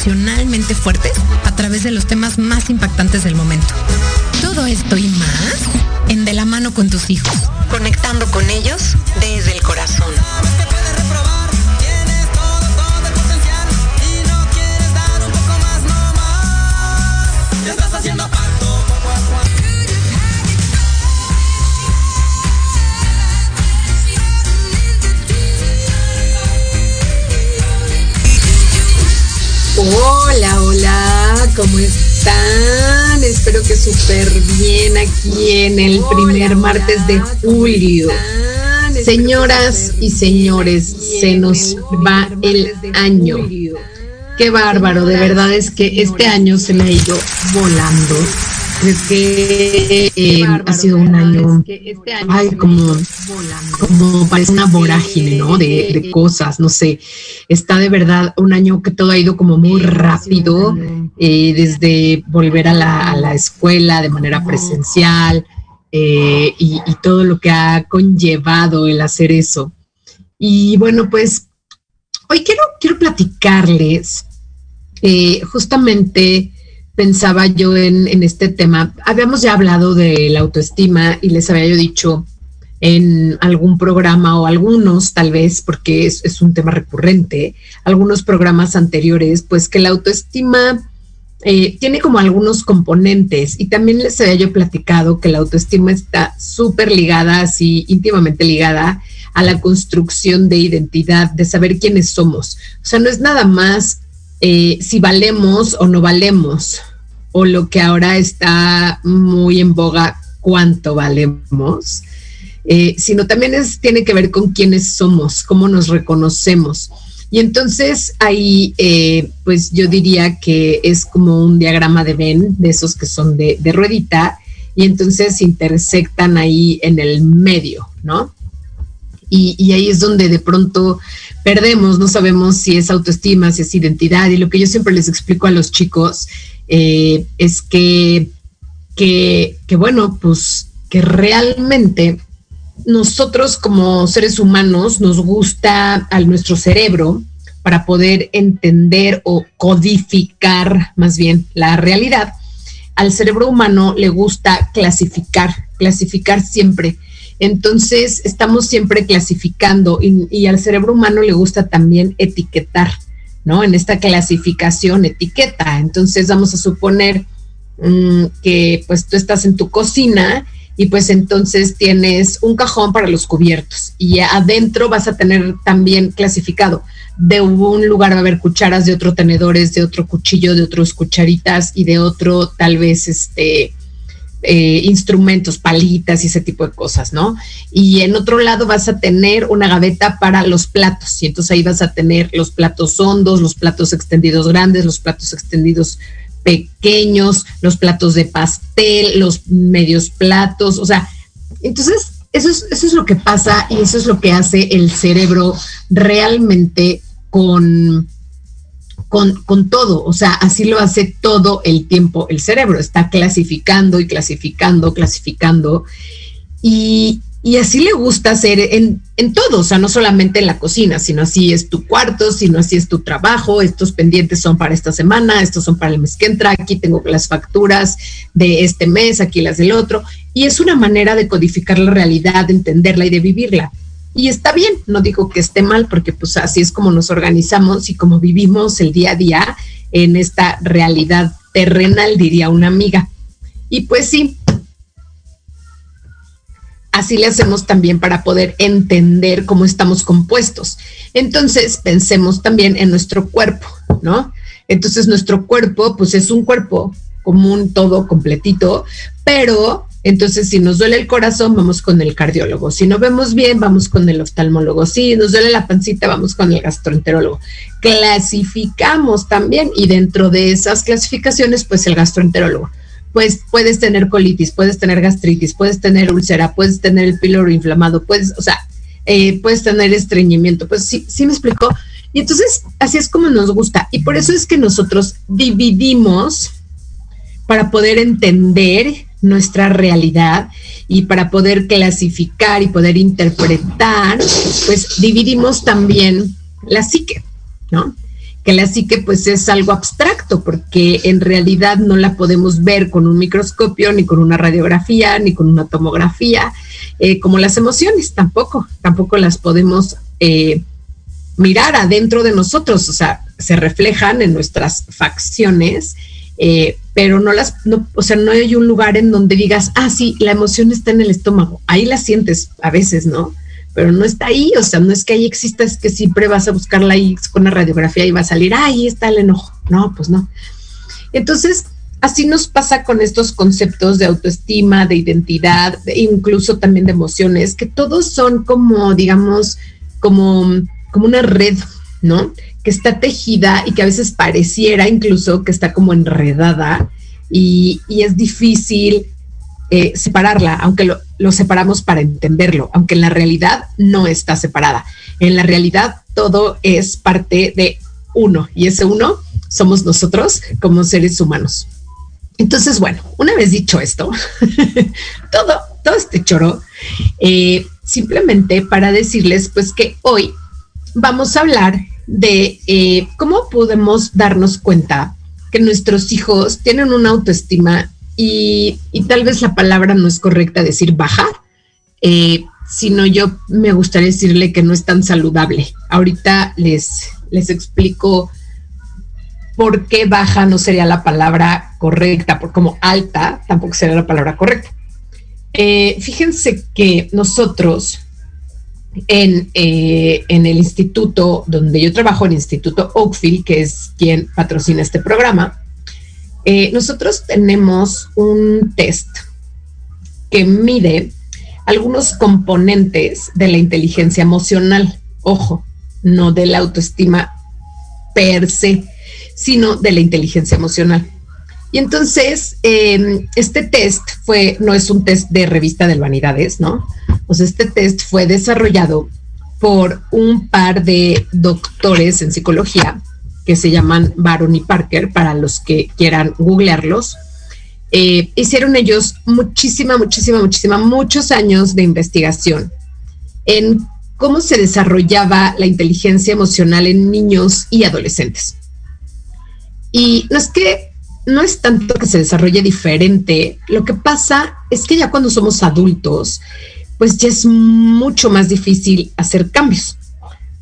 emocionalmente fuertes a través de los temas más impactantes del momento. Todo esto y más en De la mano con tus hijos, súper bien aquí en el primer martes de julio. Señoras y señores, se nos va el año. Qué bárbaro, de verdad es que este año se me ha ido volando. Creo que eh, ha sido un año, ay, como, como parece una vorágine, ¿no? De, de, cosas, no sé. Está de verdad un año que todo ha ido como muy rápido, eh, desde volver a la, a la, escuela de manera presencial eh, y, y todo lo que ha conllevado el hacer eso. Y bueno, pues hoy quiero, quiero platicarles eh, justamente pensaba yo en, este tema. Habíamos ya hablado de la autoestima y les había yo dicho en algún programa o algunos tal vez, porque es, es un tema recurrente, algunos programas anteriores, pues que la autoestima eh, tiene como algunos componentes y también les había yo platicado que la autoestima está súper ligada, así íntimamente ligada a la construcción de identidad, de saber quiénes somos. O sea, no es nada más eh, si valemos o no valemos, o lo que ahora está muy en boga, cuánto valemos, eh, sino también es, tiene que ver con quiénes somos, cómo nos reconocemos. Y entonces ahí, eh, pues yo diría que es como un diagrama de Venn, de esos que son de, de ruedita, y entonces intersectan ahí en el medio, ¿no? Y, y, ahí es donde de pronto perdemos, no sabemos si es autoestima, si es identidad, y lo que yo siempre les explico a los chicos eh, es que, que, que, bueno, pues que realmente nosotros como seres humanos nos gusta a nuestro cerebro para poder entender o codificar más bien la realidad. Al cerebro humano le gusta clasificar, clasificar siempre. Entonces estamos siempre clasificando y, al cerebro humano le gusta también etiquetar, ¿no? En esta clasificación, etiqueta. Entonces vamos a suponer mmm, que pues tú estás en tu cocina y pues entonces tienes un cajón para los cubiertos y adentro vas a tener también clasificado. De un lugar va a haber cucharas, de otro tenedores, de otro cuchillo, de otros cucharitas y de otro tal vez este eh, instrumentos, palitas y ese tipo de cosas, ¿no? Y en otro lado vas a tener una gaveta para los platos y entonces ahí vas a tener los platos hondos, los platos extendidos grandes, los platos extendidos pequeños, los platos de pastel, los medios platos, o sea, entonces eso es, eso es lo que pasa y eso es lo que hace el cerebro realmente con, con, con, todo, o sea, así lo hace todo el tiempo el cerebro, está clasificando y clasificando, clasificando. Y, y así le gusta hacer en, en, todo, o sea, no solamente en la cocina, sino así es tu cuarto, sino así es tu trabajo, estos pendientes son para esta semana, estos son para el mes que entra, aquí tengo las facturas de este mes, aquí las del otro, y es una manera de codificar la realidad, de entenderla y de vivirla. Y está bien, no digo que esté mal, porque pues así es como nos organizamos y como vivimos el día a día en esta realidad terrenal, diría una amiga. Y pues sí, así le hacemos también para poder entender cómo estamos compuestos. Entonces, pensemos también en nuestro cuerpo, ¿no? Entonces, nuestro cuerpo, pues es un cuerpo común, todo completito, pero Entonces, si nos duele el corazón, vamos con el cardiólogo. Si no vemos bien, vamos con el oftalmólogo. Si nos duele la pancita, vamos con el gastroenterólogo. Clasificamos también y dentro de esas clasificaciones, pues el gastroenterólogo. Pues puedes tener colitis, puedes tener gastritis, puedes tener úlcera, puedes tener el píloro inflamado, puedes, o sea, eh, puedes tener estreñimiento. Pues sí, sí me explicó. Y entonces, así es como nos gusta. Y por eso es que nosotros dividimos para poder entender nuestra realidad y para poder clasificar y poder interpretar, pues dividimos también la psique, ¿no? Que la psique pues es algo abstracto porque en realidad no la podemos ver con un microscopio, ni con una radiografía, ni con una tomografía, eh, como las emociones tampoco, tampoco las podemos eh, mirar adentro de nosotros, o sea, se reflejan en nuestras facciones eh, pero no las, no, o sea, no hay un lugar en donde digas, ah, sí, la emoción está en el estómago, ahí la sientes a veces, ¿no? Pero no está ahí, o sea, no es que ahí exista, es que siempre vas a buscarla ahí con una radiografía y va a salir, ah, ahí está el enojo. No, pues no. Entonces, así nos pasa con estos conceptos de autoestima, de identidad, incluso también de emociones, que todos son como, digamos, como, como una red, ¿no? Que está tejida y que a veces pareciera incluso que está como enredada y, es difícil eh, separarla, aunque lo, lo, separamos para entenderlo, aunque en la realidad no está separada. En la realidad todo es parte de uno y ese uno somos nosotros como seres humanos. Entonces, bueno, una vez dicho esto, todo, todo este choro, eh, simplemente para decirles pues que hoy vamos a hablar de eh, cómo podemos darnos cuenta que nuestros hijos tienen una autoestima y, tal vez la palabra no es correcta decir bajar, eh, sino yo me gustaría decirle que no es tan saludable. Ahorita les, les explico por qué baja no sería la palabra correcta, por como alta tampoco sería la palabra correcta. Eh, fíjense que nosotros eh, en, el instituto donde yo trabajo, el Instituto Oakfield, que es quien patrocina este programa, eh, nosotros tenemos un test que mide algunos componentes de la inteligencia emocional. Ojo, no de la autoestima per se, sino de la inteligencia emocional. Y entonces, em, este test fue, no es un test de revista de vanidades, ¿no? Pues este test fue desarrollado por un par de doctores en psicología que se llaman Baron y Parker, para los que quieran googlearlos. Eh, hicieron ellos muchísima, muchísima, muchísima, muchos años de investigación en cómo se desarrollaba la inteligencia emocional en niños y adolescentes. Y no es que no es tanto que se desarrolle diferente, lo que pasa es que ya cuando somos adultos, pues ya es mucho más difícil hacer cambios,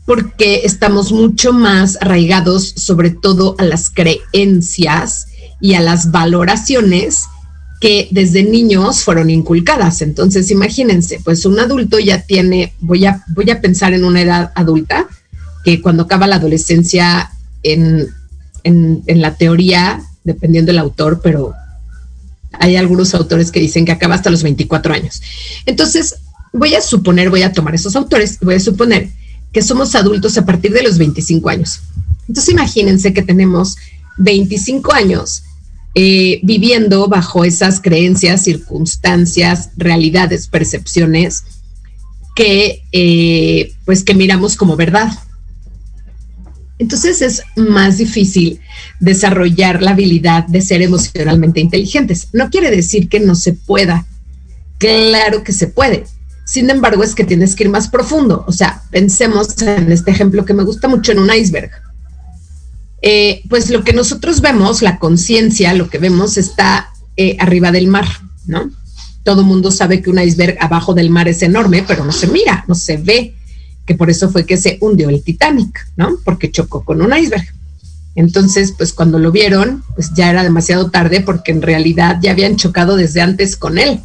porque estamos mucho más arraigados sobre todo a las creencias y a las valoraciones que desde niños fueron inculcadas. Entonces, imagínense, pues un adulto ya tiene, voy a, voy a pensar en una edad adulta, que cuando acaba la adolescencia en, en, en la teoría, dependiendo del autor, pero hay algunos autores que dicen que acaba hasta los 24 años. Entonces, voy a suponer, voy a tomar esos autores, voy a suponer que somos adultos a partir de los 25 años. Entonces imagínense que tenemos 25 años eh, viviendo bajo esas creencias, circunstancias, realidades, percepciones que eh, pues que miramos como verdad. Entonces es más difícil desarrollar la habilidad de ser emocionalmente inteligentes. No quiere decir que no se pueda. Claro que se puede. Sin embargo, es que tienes que ir más profundo. O sea, pensemos en este ejemplo que me gusta mucho en un iceberg. Eh, pues lo que nosotros vemos, la conciencia, lo que vemos está eh, arriba del mar, ¿no? Todo mundo sabe que un iceberg abajo del mar es enorme, pero no se mira, no se ve, que por eso fue que se hundió el Titanic, ¿no? Porque chocó con un iceberg. Entonces, pues cuando lo vieron, pues ya era demasiado tarde porque en realidad ya habían chocado desde antes con él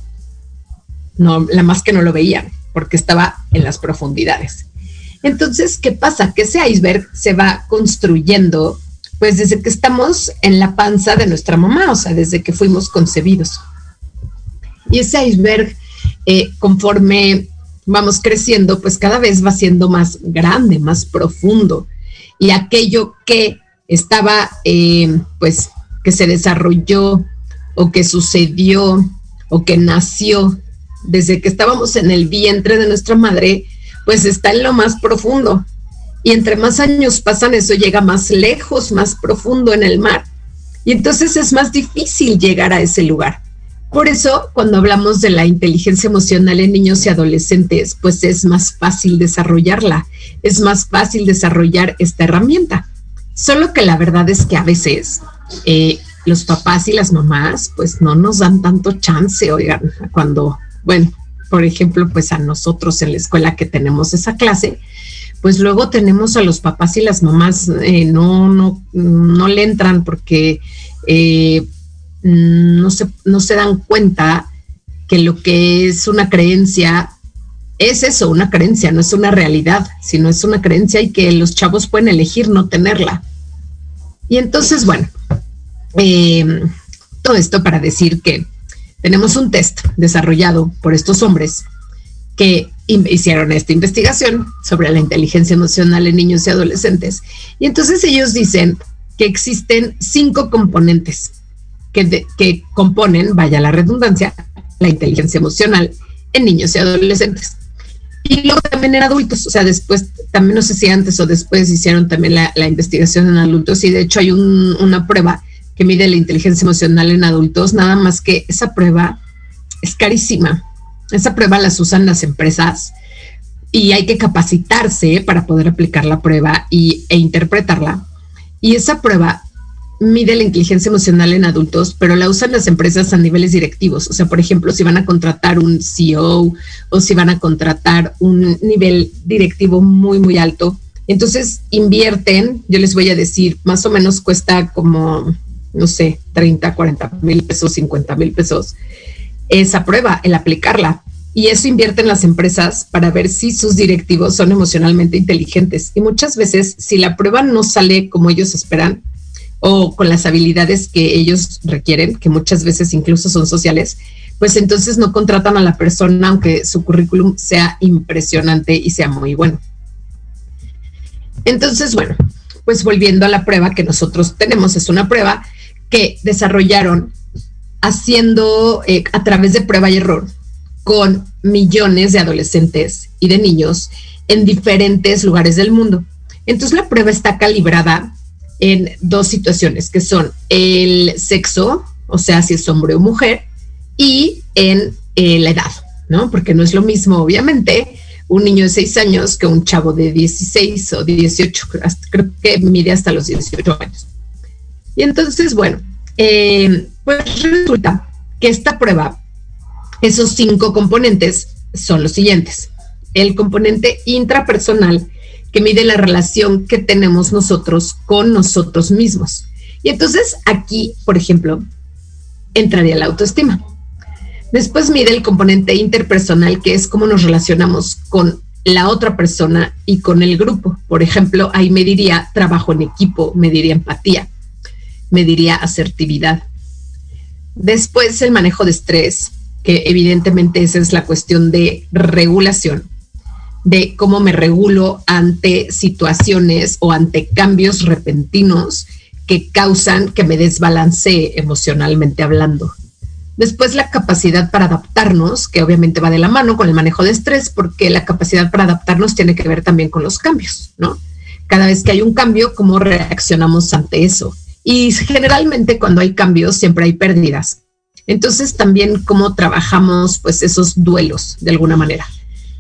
no, la más que no lo veían, porque estaba en las profundidades. Entonces, ¿qué pasa? Que ese iceberg se va construyendo, pues desde que estamos en la panza de nuestra mamá, o sea, desde que fuimos concebidos. Y ese iceberg, eh, conforme vamos creciendo, pues cada vez va siendo más grande, más profundo. Y aquello que estaba, eh, pues, que se desarrolló o que sucedió o que nació desde que estábamos en el vientre de nuestra madre, pues está en lo más profundo. Y entre más años pasan, eso llega más lejos, más profundo en el mar. Y entonces es más difícil llegar a ese lugar. Por eso, cuando hablamos de la inteligencia emocional en niños y adolescentes, pues es más fácil desarrollarla, es más fácil desarrollar esta herramienta. Solo que la verdad es que a veces eh, los papás y las mamás, pues no nos dan tanto chance, oigan, cuando, bueno, por ejemplo, pues a nosotros en la escuela que tenemos esa clase, pues luego tenemos a los papás y las mamás eh, no, no, no le entran porque eh, no, se, no se dan cuenta que lo que es una creencia es eso, una creencia, no es una realidad, sino es una creencia y que los chavos pueden elegir no tenerla. Y entonces, bueno, eh, todo esto para decir que tenemos un test desarrollado por estos hombres que hicieron esta investigación sobre la inteligencia emocional en niños y adolescentes. Y entonces ellos dicen que existen cinco componentes que, que componen, vaya la redundancia, la inteligencia emocional en niños y adolescentes. Y luego también en adultos, o sea, después, también no sé si antes o después hicieron también la, investigación en adultos y de hecho hay una prueba que mide la inteligencia emocional en adultos, nada más que esa prueba es carísima. Esa prueba las usan las empresas y hay que capacitarse para poder aplicar la prueba y, e interpretarla. Y esa prueba mide la inteligencia emocional en adultos, pero la usan las empresas a niveles directivos. O sea, por ejemplo, si van a contratar un CEO o si van a contratar un nivel directivo muy, muy alto, entonces invierten, yo les voy a decir, más o menos cuesta como no sé, 30, 40 mil pesos, 50 mil pesos, esa prueba, el aplicarla. Y eso invierte en las empresas para ver si sus directivos son emocionalmente inteligentes. Y muchas veces, si la prueba no sale como ellos esperan o con las habilidades que ellos requieren, que muchas veces incluso son sociales, pues entonces no contratan a la persona aunque su currículum sea impresionante y sea muy bueno. Entonces, bueno, pues volviendo a la prueba que nosotros tenemos, es una prueba que desarrollaron haciendo eh, a través de prueba y error con millones de adolescentes y de niños en diferentes lugares del mundo. Entonces la prueba está calibrada en dos situaciones, que son el sexo, o sea, si es hombre o mujer, y en eh, la edad, ¿no? Porque no es lo mismo, obviamente, un niño de 6 años que un chavo de 16 o 18, creo que mide hasta los 18 años. Y entonces, bueno, eh, pues resulta que esta prueba, esos cinco componentes son los siguientes. El componente intrapersonal, que mide la relación que tenemos nosotros con nosotros mismos. Y entonces aquí, por ejemplo, entraría la autoestima. Después mide el componente interpersonal, que es cómo nos relacionamos con la otra persona y con el grupo. Por ejemplo, ahí mediría trabajo en equipo, mediría empatía me diría asertividad. Después el manejo de estrés, que evidentemente esa es la cuestión de regulación, de cómo me regulo ante situaciones o ante cambios repentinos que causan que me desbalancee emocionalmente hablando. Después la capacidad para adaptarnos, que obviamente va de la mano con el manejo de estrés, porque la capacidad para adaptarnos tiene que ver también con los cambios, ¿no? Cada vez que hay un cambio, ¿cómo reaccionamos ante eso? Y generalmente cuando hay cambios siempre hay pérdidas. Entonces también cómo trabajamos pues esos duelos de alguna manera.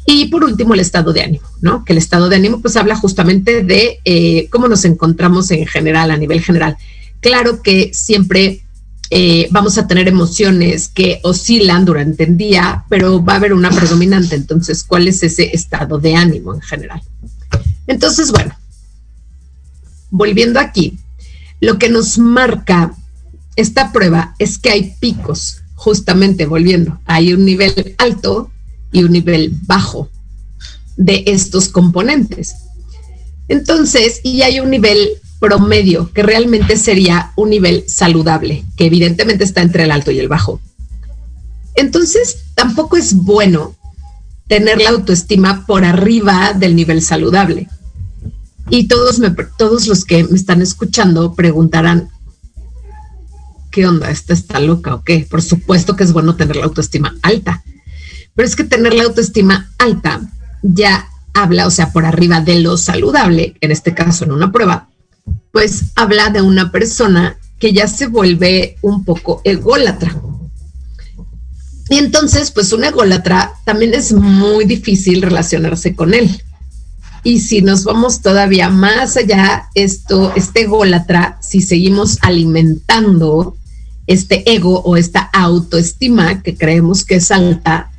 Y por último el estado de ánimo, ¿no? Que el estado de ánimo pues habla justamente de eh, cómo nos encontramos en general, a nivel general. Claro que siempre eh, vamos a tener emociones que oscilan durante el día, pero va a haber una predominante. Entonces, ¿cuál es ese estado de ánimo en general? Entonces, bueno, volviendo aquí, lo que nos marca esta prueba es que hay picos, justamente volviendo, hay un nivel alto y un nivel bajo de estos componentes. Entonces, y hay un nivel promedio, que realmente sería un nivel saludable, que evidentemente está entre el alto y el bajo. Entonces, tampoco es bueno tener la autoestima por arriba del nivel saludable. Y todos, los que me están escuchando preguntarán, ¿qué onda? ¿Esta está loca o qué? Por supuesto que es bueno tener la autoestima alta, pero es que tener la autoestima alta ya habla, o sea, por arriba de lo saludable, en este caso en una prueba, pues habla de una persona que ya se vuelve un poco ególatra. Y entonces, pues un ególatra también es muy difícil relacionarse con él. Y si nos vamos todavía más allá, esto, este ególatra, si seguimos alimentando este ego o esta autoestima que creemos que es alta,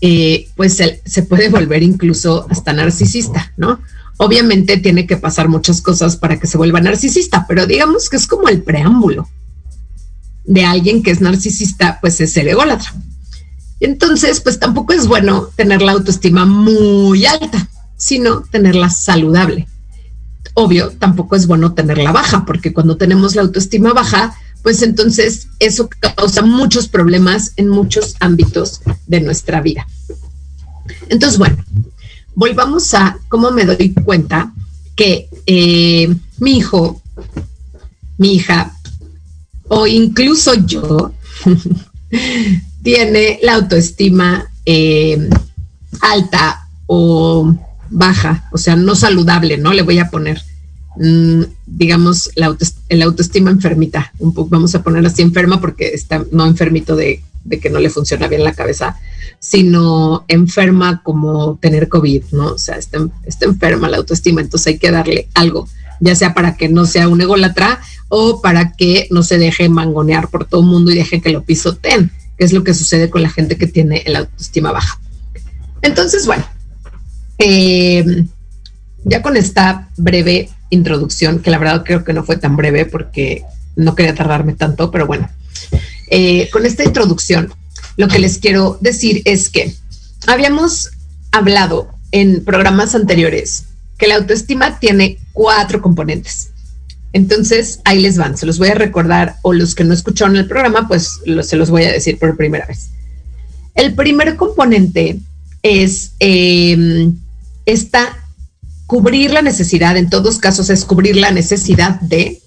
eh, pues se puede volver incluso hasta narcisista, ¿no? Obviamente tiene que pasar muchas cosas para que se vuelva narcisista, pero digamos que es como el preámbulo de alguien que es narcisista, pues es ser ególatra. Entonces, pues tampoco es bueno tener la autoestima muy alta, sino tenerla saludable. Obvio, tampoco es bueno tenerla baja, porque cuando tenemos la autoestima baja, pues entonces eso causa muchos problemas en muchos ámbitos de nuestra vida. Entonces, bueno, volvamos a cómo me doy cuenta que eh, mi hijo, mi hija, o incluso yo, tiene la autoestima eh, alta o baja, o sea, no saludable, ¿no? Le voy a poner. Mm, digamos, la, autoestima enfermita, un poco, vamos a poner así enferma porque está no enfermito de, que no le funciona bien la cabeza, sino enferma como tener COVID, ¿no? O sea, está, está enferma la autoestima, entonces hay que darle algo, ya sea para que no sea un ególatra o para que no se deje mangonear por todo el mundo y deje que lo pisoteen, que es lo que sucede con la gente que tiene la autoestima baja. Entonces, bueno, eh, ya con esta breve introducción, que la verdad creo que no fue tan breve porque no quería tardarme tanto, pero bueno, eh, con esta introducción, lo que les quiero decir es que habíamos hablado en programas anteriores que la autoestima tiene cuatro componentes. Entonces, ahí les van, se los voy a recordar, o los que no escucharon el programa, pues se los voy a decir por primera vez. El primer componente es eh, esta cubrir la necesidad, en todos casos es cubrir la necesidad de,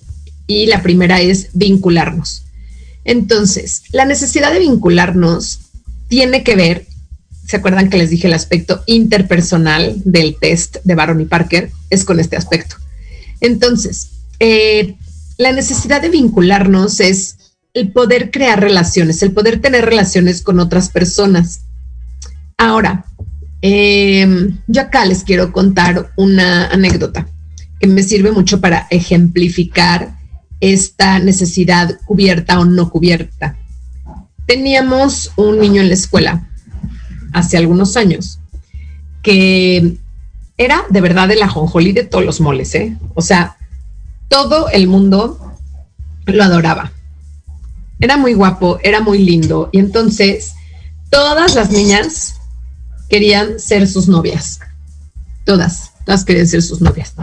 y la primera es vincularnos. Entonces, la necesidad de vincularnos tiene que ver, ¿se acuerdan que les dije el aspecto interpersonal del test de Baron y Parker? Es con este aspecto. Entonces, eh, la necesidad de vincularnos es el poder crear relaciones, el poder tener relaciones con otras personas. Ahora, Em, yo acá les quiero contar una anécdota que me sirve mucho para ejemplificar esta necesidad cubierta o no cubierta. Teníamos un niño en la escuela hace algunos años que era de verdad el ajonjolí de todos los moles, ¿eh? O sea, todo el mundo lo adoraba. Era muy guapo, era muy lindo y entonces todas las niñas querían ser sus novias. Todas, todas querían ser sus novias.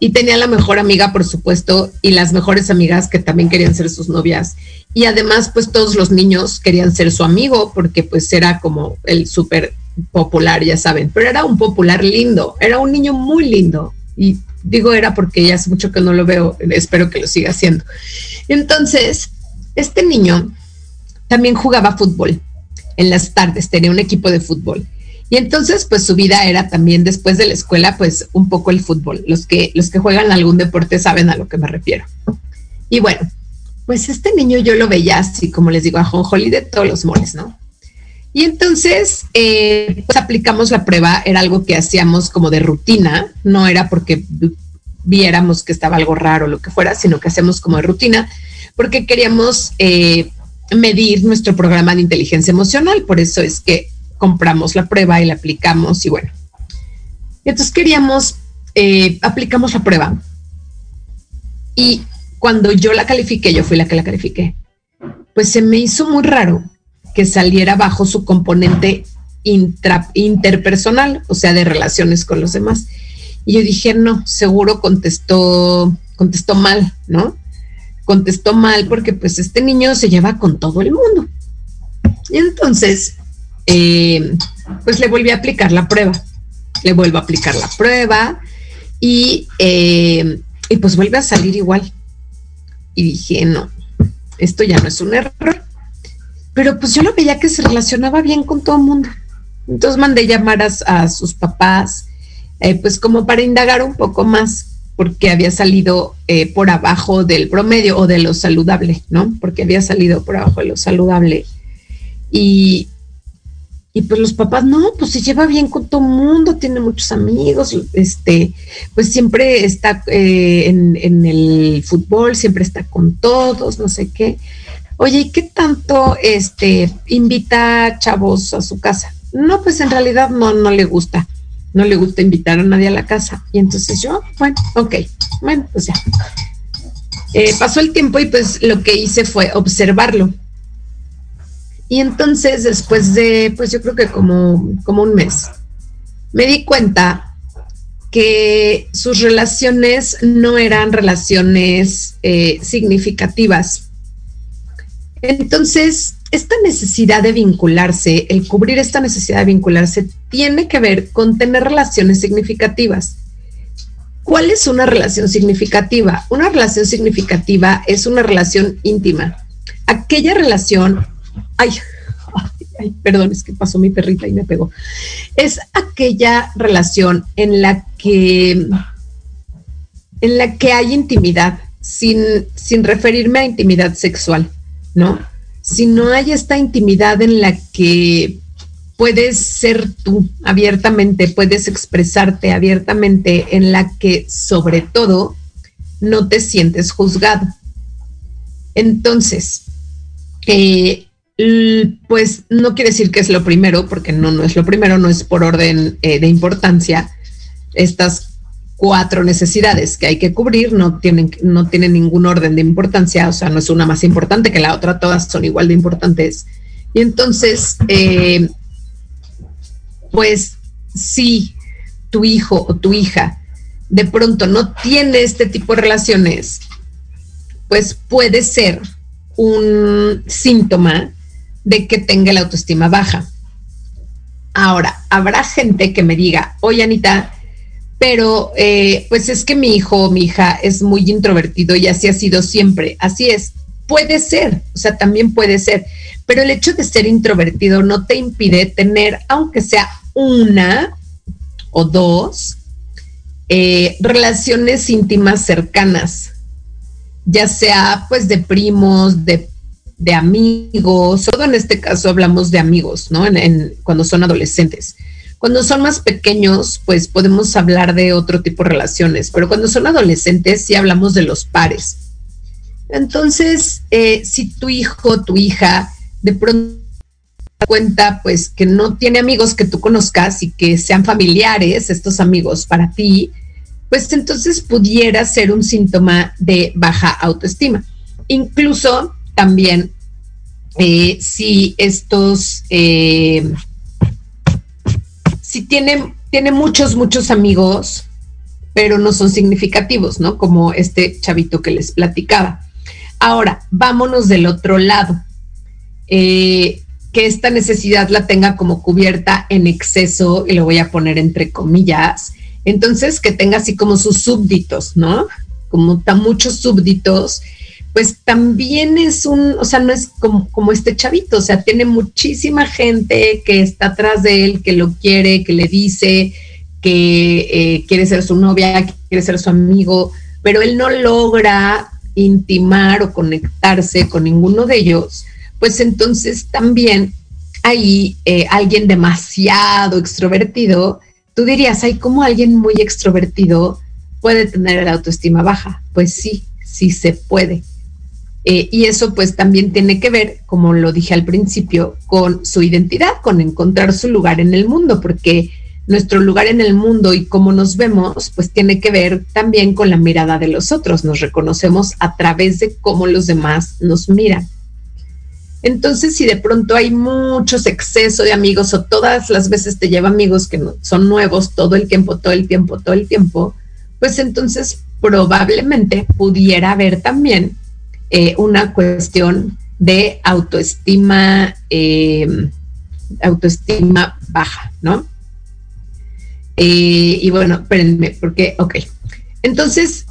Y tenía la mejor amiga, por supuesto, y las mejores amigas que también querían ser sus novias. Y además, pues todos los niños querían ser su amigo porque pues era como el súper popular, ya saben, pero era un popular lindo, era un niño muy lindo. Y digo era porque ya hace mucho que no lo veo, espero que lo siga haciendo. Entonces, este niño también jugaba fútbol en las tardes, tenía un equipo de fútbol y entonces, pues su vida era también después de la escuela, pues un poco el fútbol. Los que, los que juegan algún deporte saben a lo que me refiero. Y bueno, pues este niño yo lo veía así, como les digo, a Jonjoli de todos los moles, ¿no? Y entonces, eh, pues aplicamos la prueba, era algo que hacíamos como de rutina, no era porque viéramos que estaba algo raro o lo que fuera, sino que hacemos como de rutina, porque queríamos eh, medir nuestro programa de inteligencia emocional. Por eso es que compramos la prueba y la aplicamos y bueno. Entonces queríamos, eh, aplicamos la prueba y cuando yo la califiqué, yo fui la que la califiqué, pues se me hizo muy raro que saliera bajo su componente interpersonal, o sea, de relaciones con los demás. Y yo dije, no, seguro contestó, contestó mal, ¿no? Contestó mal porque pues este niño se lleva con todo el mundo. Y entonces, eh, pues le volví a aplicar la prueba. Le vuelvo a aplicar la prueba y, eh, y pues vuelve a salir igual. Y dije, no, esto ya no es un error. Pero pues yo lo veía que se relacionaba bien con todo el mundo. Entonces mandé llamar a, sus papás, eh, pues como para indagar un poco más, porque había salido por abajo del promedio o de lo saludable, ¿no? Porque había salido por abajo de lo saludable. Y, y pues los papás, no, pues se lleva bien con todo el mundo, tiene muchos amigos, este, pues siempre está eh, en, en, el fútbol, siempre está con todos, no sé qué. Oye, ¿y qué tanto este invita chavos a su casa? No, pues en realidad no, no le gusta. No le gusta invitar a nadie a la casa. Y entonces yo, bueno, ok, bueno, pues ya. Eh, pasó el tiempo y pues lo que hice fue observarlo. Y entonces después de, pues yo creo que como, como un mes, me di cuenta que sus relaciones no eran relaciones eh, significativas. Entonces, esta necesidad de vincularse, el cubrir esta necesidad de vincularse, tiene que ver con tener relaciones significativas. ¿Cuál es una relación significativa? Una relación significativa es una relación íntima. Aquella relación, ay, ay, perdón, es que pasó mi perrita y me pegó. Es aquella relación en la que en la que hay intimidad, sin, sin referirme a intimidad sexual, ¿no? si no hay esta intimidad en la que puedes ser tú abiertamente, puedes expresarte abiertamente, en la que sobre todo no te sientes juzgado. Entonces, eh, pues no quiere decir que es lo primero, porque no, no es lo primero, no es por orden eh, de importancia. Estas cuatro necesidades que hay que cubrir, no tienen, no tienen ningún orden de importancia, o sea, no es una más importante que la otra, todas son igual de importantes. Y entonces, eh, pues si tu hijo o tu hija de pronto no tiene este tipo de relaciones, pues puede ser un síntoma de que tenga la autoestima baja. Ahora, habrá gente que me diga, oye Anita, pero eh, pues es que mi hijo o mi hija es muy introvertido y así ha sido siempre. Así es, puede ser, o sea, también puede ser, pero el hecho de ser introvertido no te impide tener, aunque sea una o dos, eh, relaciones íntimas cercanas, ya sea pues de primos, de, amigos, todo en este caso hablamos de amigos, ¿no? cuando son adolescentes cuando son más pequeños, pues podemos hablar de otro tipo de relaciones, pero cuando son adolescentes sí hablamos de los pares. Entonces, eh, si tu hijo, tu hija, de pronto cuenta pues que no tiene amigos que tú conozcas y que sean familiares estos amigos para ti, pues entonces pudiera ser un síntoma de baja autoestima. Incluso también eh, si estos eh, si tiene, tiene muchos, muchos amigos, pero no son significativos, ¿no? Como este chavito que les platicaba. Ahora, vámonos del otro lado. Eh, que esta necesidad la tenga como cubierta en exceso, y lo voy a poner entre comillas, entonces que tenga así como sus súbditos, ¿no? Como tan muchos súbditos pues también es un, o sea, no es como, este chavito, o sea, tiene muchísima gente que está atrás de él, que lo quiere, que le dice que eh, quiere ser su novia, que quiere ser su amigo, pero él no logra intimar o conectarse con ninguno de ellos, pues entonces también hay eh, alguien demasiado extrovertido, tú dirías, hay como alguien muy extrovertido puede tener la autoestima baja. Pues sí, sí se puede. Eh, y eso pues también tiene que ver, como lo dije al principio, con su identidad, con encontrar su lugar en el mundo, porque nuestro lugar en el mundo y cómo nos vemos, pues tiene que ver también con la mirada de los otros. Nos reconocemos a través de cómo los demás nos miran. Entonces, si de pronto hay muchos excesos de amigos o todas las veces te lleva amigos que son nuevos todo el tiempo, todo el tiempo, todo el tiempo, pues entonces probablemente pudiera haber también eh, una cuestión de autoestima, em, autoestima baja, ¿no? Eh, y bueno, espérenme, porque, ok. Entonces,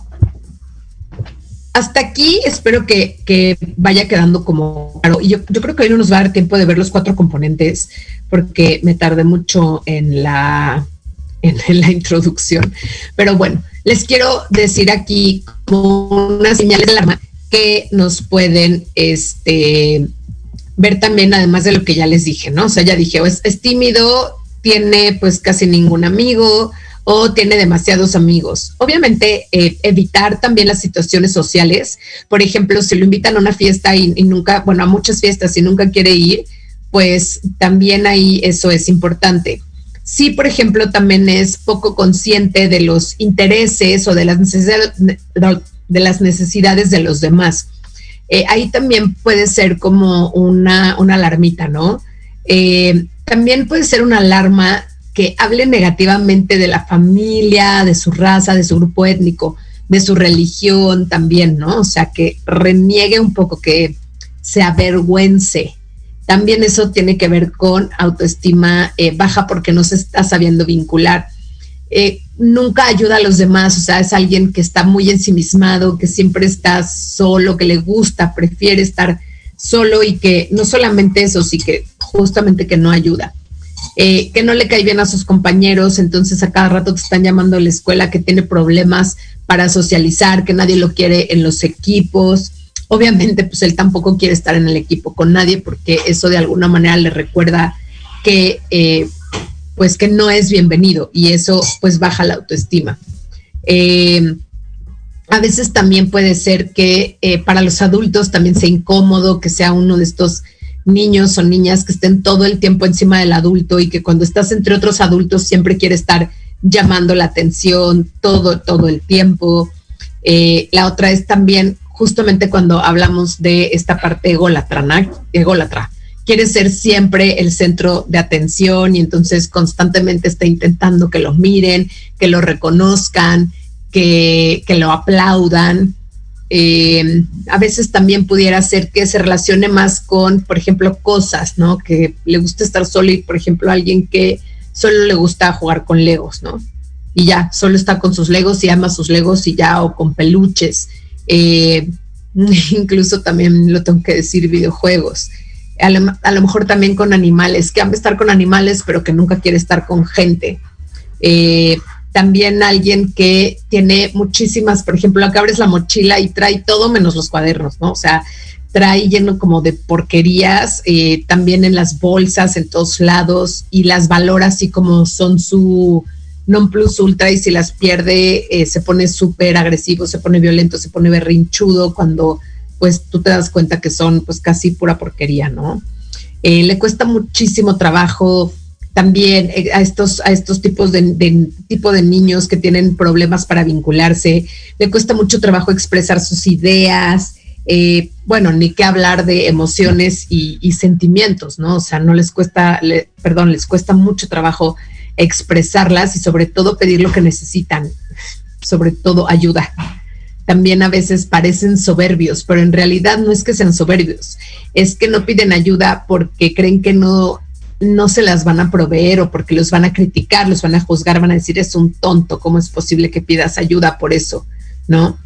hasta aquí espero que, vaya quedando como claro. Y yo, yo, creo que hoy no nos va a dar tiempo de ver los cuatro componentes, porque me tardé mucho en la, en la introducción. Pero bueno, les quiero decir aquí como unas señales de alarma que nos pueden este, ver también, además de lo que ya les dije, ¿no? O sea, ya dije, es, es tímido, tiene pues casi ningún amigo o tiene demasiados amigos. Obviamente, eh, evitar también las situaciones sociales. Por ejemplo, si lo invitan a una fiesta y, y nunca, bueno, a muchas fiestas y nunca quiere ir, pues también ahí eso es importante si, por ejemplo, también es poco consciente de los intereses o de las necesidades de, las necesidades de los demás. Eh, ahí también puede ser como una, alarmita, ¿no? Eh, también puede ser una alarma que hable negativamente de la familia, de su raza, de su grupo étnico, de su religión también, ¿no? O sea, que reniegue un poco, que se avergüence también eso tiene que ver con autoestima eh, baja porque no se está sabiendo vincular. Nunca ayuda a los demás, o sea, es alguien que está muy ensimismado, que siempre está solo, que le gusta, prefiere estar solo y que no solamente eso, sí que justamente que no ayuda. Eh, que no le cae bien a sus compañeros, entonces a cada rato te están llamando a la escuela que tiene problemas para socializar, que nadie lo quiere en los equipos, Obviamente, pues él tampoco quiere estar en el equipo con nadie porque eso de alguna manera le recuerda que, eh, pues que no es bienvenido y eso pues baja la autoestima. Eh, a veces también puede ser que eh, para los adultos también sea incómodo que sea uno de estos niños o niñas que estén todo el tiempo encima del adulto y que cuando estás entre otros adultos siempre quiere estar llamando la atención todo, todo el tiempo. la otra es también justamente cuando hablamos de esta parte ególatra, ególatra. Quiere ser siempre el centro de atención y entonces constantemente está intentando que lo miren, que lo reconozcan, que, lo aplaudan. Eh, a veces también pudiera ser que se relacione más con, por ejemplo, cosas, ¿no? Que le gusta estar solo y, por ejemplo, alguien que solo le gusta jugar con legos, ¿no? Y ya, solo está con sus legos y ama sus legos y ya, o con peluches. Eh, incluso también lo tengo que decir, videojuegos. A lo, mejor también con animales, que ama estar con animales, pero que nunca quiere estar con gente. Eh, también alguien que tiene muchísimas, por ejemplo, acá abres la mochila y trae todo menos los cuadernos, ¿no? O sea, trae lleno como de porquerías, eh, también en las bolsas, en todos lados, y las valora así como son su, non plus ultra y si las pierde eh, se pone súper agresivo, se pone violento, se pone berrinchudo cuando pues tú te das cuenta que son pues casi pura porquería, ¿no? Eh, le cuesta muchísimo trabajo también eh, a estos, a estos tipos de, tipo de niños que tienen problemas para vincularse, le cuesta mucho trabajo expresar sus ideas, bueno, ni que hablar de emociones y, sentimientos, ¿no? O sea, no les cuesta, perdón, les cuesta mucho trabajo expresarlas y sobre todo pedir lo que necesitan, sobre todo ayuda. También a veces parecen soberbios, pero en realidad no es que sean soberbios, es que no piden ayuda porque creen que no, no se las van a proveer o porque los van a criticar, los van a juzgar, van a decir es un tonto, ¿cómo es posible que pidas ayuda por eso? ¿No?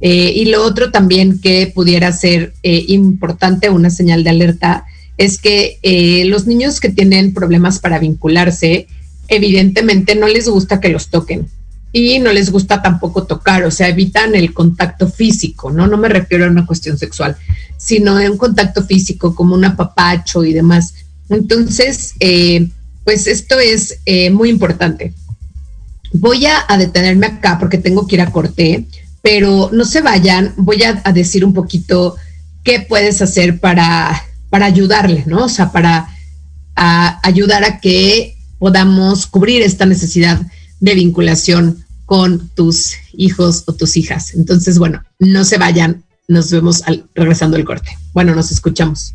Eh, y lo otro también que pudiera ser eh, importante, una señal de alerta, es que eh, los niños que tienen problemas para vincularse, evidentemente no les gusta que los toquen y no les gusta tampoco tocar, o sea, evitan el contacto físico, ¿no? No me refiero a una cuestión sexual, sino a un contacto físico como un apapacho y demás. Entonces, eh, pues esto es eh, muy importante. Voy a, detenerme acá porque tengo que ir a corte, pero no se vayan, voy a, decir un poquito qué puedes hacer para, para ayudarle, ¿no? O sea, para ayudar a que podamos cubrir esta necesidad de vinculación con tus hijos o tus hijas. Entonces, bueno, no se vayan, nos vemos al, regresando al corte. Bueno, nos escuchamos.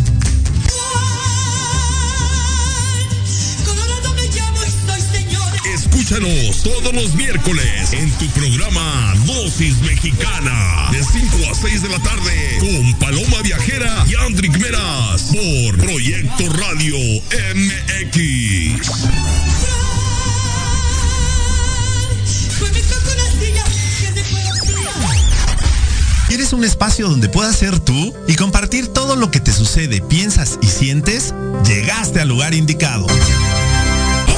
Todos los miércoles en tu programa Dosis Mexicana de 5 a 6 de la tarde con Paloma Viajera y Andrick Meras por Proyecto Radio MX. ¿Quieres un espacio donde puedas ser tú y compartir todo lo que te sucede, piensas y sientes? Llegaste al lugar indicado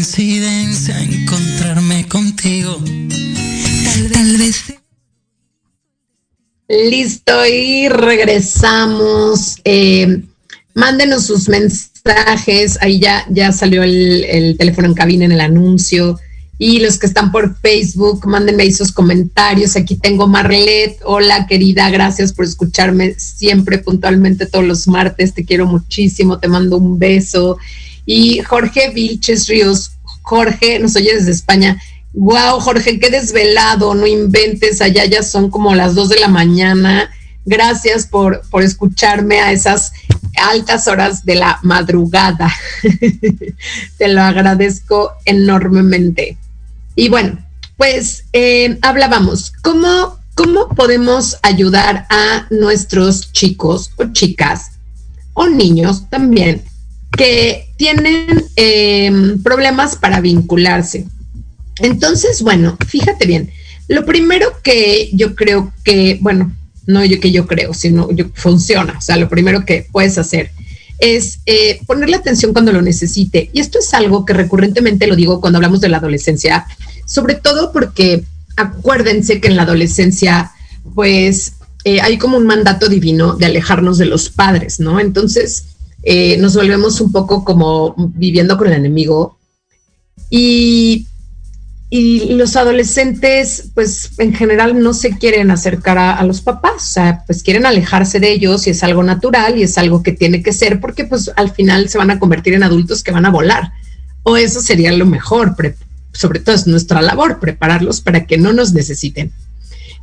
Coincidencia encontrarme contigo. Tal, vez. Listo, y regresamos. Eh, mándenos sus mensajes. Ahí ya, ya salió el, el, teléfono en cabina en el anuncio. Y los que están por Facebook, mándenme ahí sus comentarios. Aquí tengo Marlet. Hola, querida. Gracias por escucharme siempre puntualmente todos los martes. Te quiero muchísimo. Te mando un beso. Y Jorge Vilches Ríos, Jorge, nos oye desde España. Wow, Jorge, qué desvelado, no inventes, allá ya son como las dos de la mañana. Gracias por, por escucharme a esas altas horas de la madrugada. Te lo agradezco enormemente. Y bueno, pues eh, hablábamos, ¿cómo, ¿cómo podemos ayudar a nuestros chicos o chicas o niños también que tienen em, problemas para vincularse. Entonces, bueno, fíjate bien, lo primero que yo creo que, bueno, no yo que yo creo, sino yo, funciona, o sea, lo primero que puedes hacer es eh, ponerle atención cuando lo necesite. Y esto es algo que recurrentemente lo digo cuando hablamos de la adolescencia, sobre todo porque acuérdense que en la adolescencia, pues eh, hay como un mandato divino de alejarnos de los padres, ¿no? Entonces, eh, nos volvemos un poco como viviendo con el enemigo. Y, y, los adolescentes, pues en general no se quieren acercar a, los papás, o sea, pues quieren alejarse de ellos y es algo natural y es algo que tiene que ser porque pues al final se van a convertir en adultos que van a volar. O eso sería lo mejor, sobre todo es nuestra labor, prepararlos para que no nos necesiten.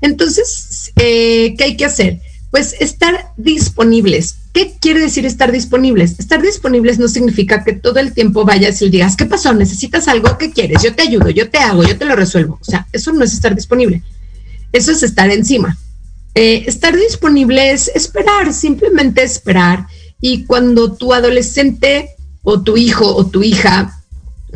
Entonces, eh, ¿qué hay que hacer? Pues estar disponibles. ¿Qué quiere decir estar disponibles? Estar disponibles no significa que todo el tiempo vayas y digas, ¿qué pasó? ¿Necesitas algo? ¿Qué quieres? Yo te ayudo, yo te hago, yo te lo resuelvo. O sea, eso no es estar disponible. Eso es estar encima. Eh, estar disponible es esperar, simplemente esperar. Y cuando tu adolescente o tu hijo o tu hija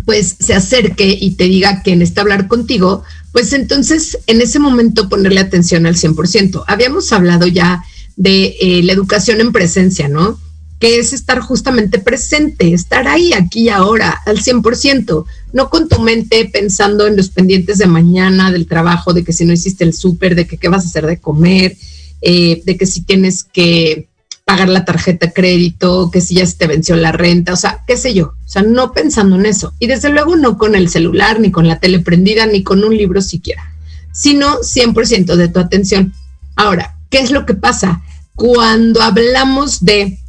pues se acerque y te diga que necesita hablar contigo, pues entonces en ese momento ponerle atención al 100%. Habíamos hablado ya de eh, la educación en presencia, ¿no? Que es estar justamente presente, estar ahí, aquí y ahora, al 100%, no con tu mente pensando en los pendientes de mañana, del trabajo, de que si no hiciste el súper, de que qué vas a hacer de comer, eh, de que si tienes que pagar la tarjeta crédito, que si ya se te venció la renta, o sea, qué sé yo, o sea, no pensando en eso. Y desde luego no con el celular, ni con la tele prendida, ni con un libro siquiera, sino 100% de tu atención. Ahora, ¿qué es lo que pasa? Cuando hablamos de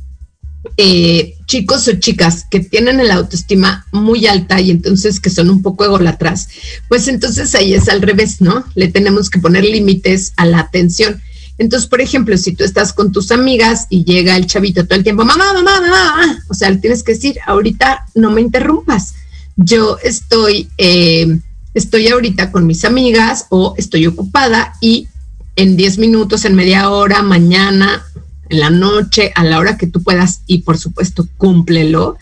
eh, chicos o chicas que tienen la autoestima muy alta y entonces que son un poco egolatras, pues entonces ahí es al revés, ¿no? Le tenemos que poner límites a la atención entonces, por ejemplo, si tú estás con tus amigas y llega el chavito todo el tiempo, mamá, mamá, mamá, o sea, le tienes que decir, ahorita no me interrumpas. Yo estoy, eh, estoy ahorita con mis amigas o estoy ocupada y en 10 minutos, en media hora, mañana, en la noche, a la hora que tú puedas y por supuesto cúmplelo,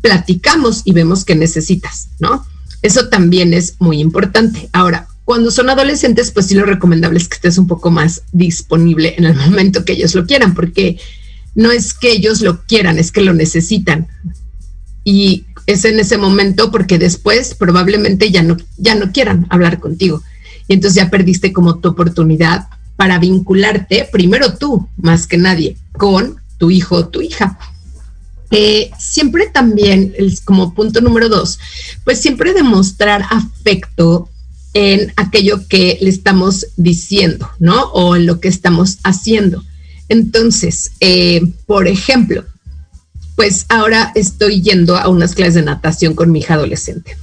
platicamos y vemos qué necesitas, ¿no? Eso también es muy importante. Ahora, cuando son adolescentes, pues sí lo recomendable es que estés un poco más disponible en el momento que ellos lo quieran, porque no es que ellos lo quieran, es que lo necesitan. Y es en ese momento porque después probablemente ya no, ya no quieran hablar contigo. Y entonces ya perdiste como tu oportunidad para vincularte, primero tú, más que nadie, con tu hijo o tu hija. Eh, siempre también, como punto número dos, pues siempre demostrar afecto en aquello que le estamos diciendo, ¿no? O en lo que estamos haciendo. Entonces, eh, por ejemplo, pues ahora estoy yendo a unas clases de natación con mi hija adolescente.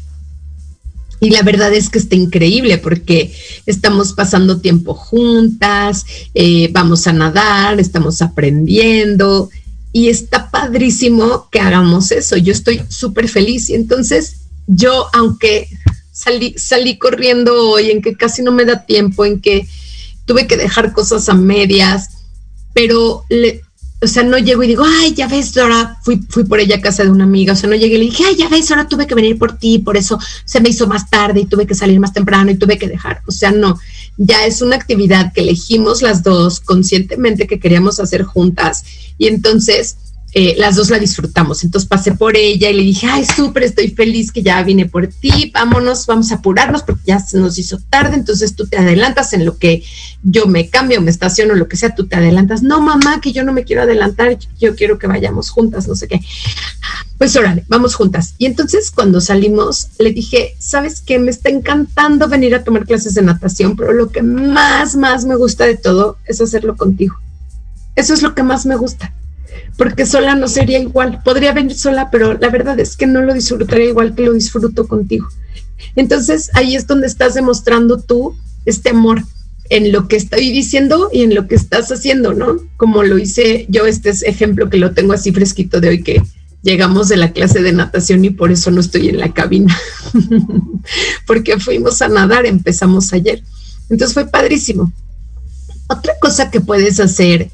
Y la verdad es que está increíble porque estamos pasando tiempo juntas, eh, vamos a nadar, estamos aprendiendo y está padrísimo que hagamos eso. Yo estoy súper feliz y entonces yo, aunque salí, salí corriendo hoy, en que casi no me da tiempo, en que tuve que dejar cosas a medias, pero le, o sea, no llego y digo, ay, ya ves, ahora fui, fui por ella a casa de una amiga, o sea, no llegué y le dije, ay, ya ves, ahora tuve que venir por ti, por eso se me hizo más tarde y tuve que salir más temprano y tuve que dejar. O sea, no, ya es una actividad que elegimos las dos conscientemente que queríamos hacer juntas y entonces eh, las dos la disfrutamos. Entonces pasé por ella y le dije, ay, súper, estoy feliz que ya vine por ti, vámonos, vamos a apurarnos porque ya se nos hizo tarde, entonces tú te adelantas en lo que yo me cambio, me estaciono, lo que sea, tú te adelantas. No, mamá, que yo no me quiero adelantar, yo quiero que vayamos juntas, no sé qué. Pues órale, vamos juntas. Y entonces cuando salimos, le dije, ¿sabes qué? Me está encantando venir a tomar clases de natación, pero lo que más, más me gusta de todo es hacerlo contigo. Eso es lo que más me gusta porque sola no sería igual. Podría venir sola, pero la verdad es que no lo disfrutaría igual que lo disfruto contigo. Entonces ahí es donde estás demostrando tú este amor en lo que estoy diciendo y en lo que estás haciendo, ¿no? Como lo hice yo, este es ejemplo que lo tengo así fresquito de hoy que llegamos de la clase de natación y por eso no estoy en la cabina, porque fuimos a nadar, empezamos ayer. Entonces fue padrísimo. Otra cosa que puedes hacer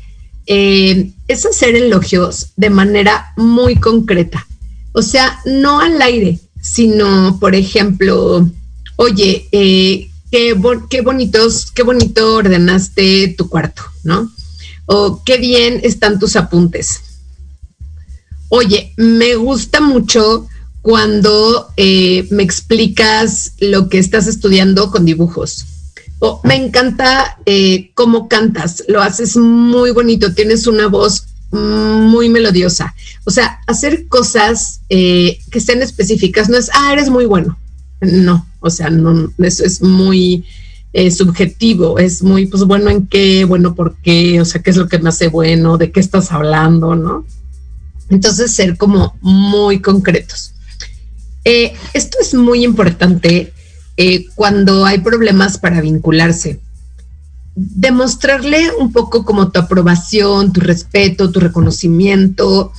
eh, es hacer elogios de manera muy concreta. O sea, no al aire, sino, por ejemplo, oye, eh, qué, qué, bonitos, qué bonito ordenaste tu cuarto, ¿no? O qué bien están tus apuntes. Oye, me gusta mucho cuando eh, me explicas lo que estás estudiando con dibujos me encanta eh, cómo cantas, lo haces muy bonito, tienes una voz muy melodiosa. O sea, hacer cosas eh, que sean específicas no es, ah, eres muy bueno. No, o sea, no, eso es muy eh, subjetivo, es muy, pues bueno, en qué, bueno, por qué, o sea, qué es lo que me hace bueno, de qué estás hablando, ¿no? Entonces, ser como muy concretos. esto es muy importante eh, cuando hay problemas para vincularse. Demostrarle un poco como tu aprobación, tu respeto, tu reconocimiento,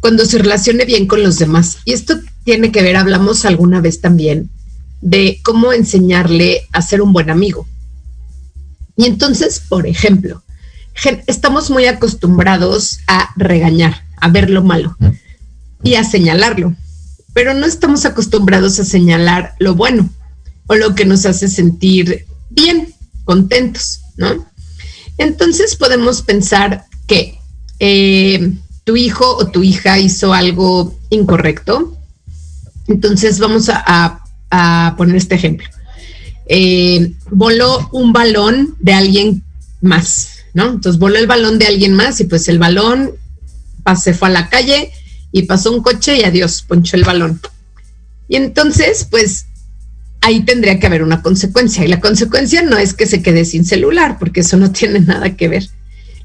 cuando se relacione bien con los demás. Y esto tiene que ver, hablamos alguna vez también, de cómo enseñarle a ser un buen amigo. Y entonces, por ejemplo, estamos muy acostumbrados a regañar, a ver lo malo y a señalarlo, pero no estamos acostumbrados a señalar lo bueno o lo que nos hace sentir bien, contentos, ¿no? Entonces podemos pensar que eh, tu hijo o tu hija hizo algo incorrecto. Entonces vamos a, poner este ejemplo. Eh, voló un balón de alguien más, ¿no? Entonces voló el balón de alguien más y pues el balón se fue a la calle y pasó un coche y adiós, ponchó el balón. Y entonces, pues ahí tendría que haber una consecuencia. Y la consecuencia no es que se quede sin celular, porque eso no tiene nada que ver.